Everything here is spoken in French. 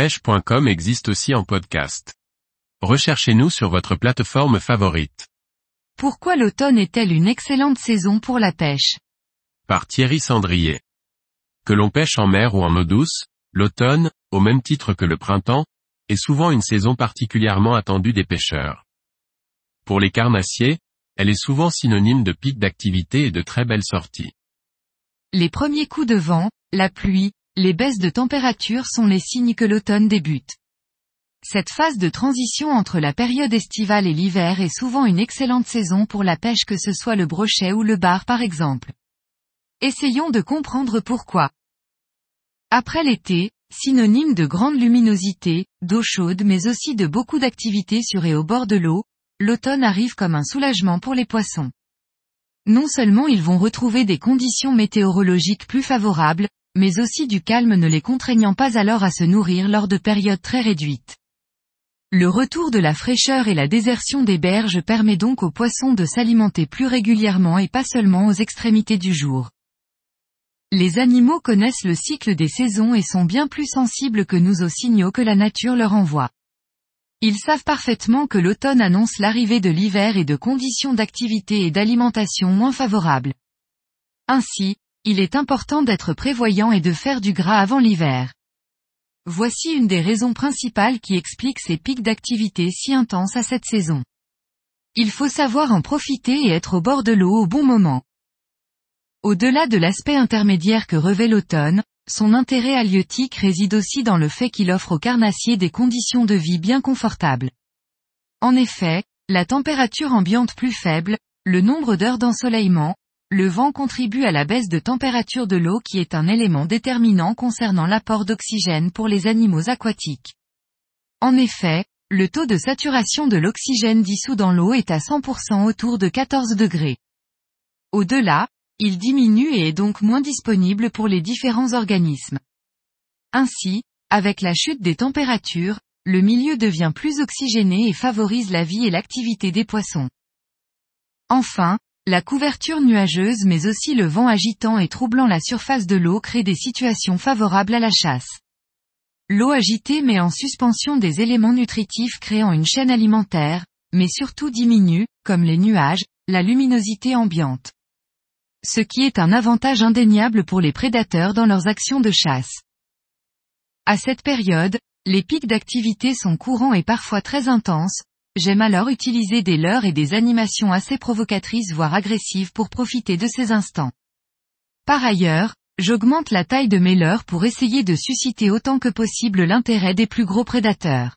pêche.com existe aussi en podcast. Recherchez-nous sur votre plateforme favorite. Pourquoi l'automne est-elle une excellente saison pour la pêche? Par Thierry Sandrier. Que l'on pêche en mer ou en eau douce, l'automne, au même titre que le printemps, est souvent une saison particulièrement attendue des pêcheurs. Pour les carnassiers, elle est souvent synonyme de pic d'activité et de très belles sorties. Les premiers coups de vent, la pluie, les baisses de température sont les signes que l'automne débute. Cette phase de transition entre la période estivale et l'hiver est souvent une excellente saison pour la pêche que ce soit le brochet ou le bar par exemple. Essayons de comprendre pourquoi. Après l'été, synonyme de grande luminosité, d'eau chaude mais aussi de beaucoup d'activités sur et au bord de l'eau, l'automne arrive comme un soulagement pour les poissons. Non seulement ils vont retrouver des conditions météorologiques plus favorables, mais aussi du calme ne les contraignant pas alors à se nourrir lors de périodes très réduites. Le retour de la fraîcheur et la désertion des berges permet donc aux poissons de s'alimenter plus régulièrement et pas seulement aux extrémités du jour. Les animaux connaissent le cycle des saisons et sont bien plus sensibles que nous aux signaux que la nature leur envoie. Ils savent parfaitement que l'automne annonce l'arrivée de l'hiver et de conditions d'activité et d'alimentation moins favorables. Ainsi, il est important d'être prévoyant et de faire du gras avant l'hiver. Voici une des raisons principales qui expliquent ces pics d'activité si intenses à cette saison. Il faut savoir en profiter et être au bord de l'eau au bon moment. Au-delà de l'aspect intermédiaire que revêt l'automne, son intérêt halieutique réside aussi dans le fait qu'il offre aux carnassiers des conditions de vie bien confortables. En effet, la température ambiante plus faible, le nombre d'heures d'ensoleillement, le vent contribue à la baisse de température de l'eau qui est un élément déterminant concernant l'apport d'oxygène pour les animaux aquatiques. En effet, le taux de saturation de l'oxygène dissous dans l'eau est à 100% autour de 14 degrés. Au-delà, il diminue et est donc moins disponible pour les différents organismes. Ainsi, avec la chute des températures, le milieu devient plus oxygéné et favorise la vie et l'activité des poissons. Enfin, la couverture nuageuse mais aussi le vent agitant et troublant la surface de l'eau créent des situations favorables à la chasse. L'eau agitée met en suspension des éléments nutritifs créant une chaîne alimentaire, mais surtout diminue, comme les nuages, la luminosité ambiante ce qui est un avantage indéniable pour les prédateurs dans leurs actions de chasse. À cette période, les pics d'activité sont courants et parfois très intenses, j'aime alors utiliser des leurres et des animations assez provocatrices voire agressives pour profiter de ces instants. Par ailleurs, j'augmente la taille de mes leurres pour essayer de susciter autant que possible l'intérêt des plus gros prédateurs.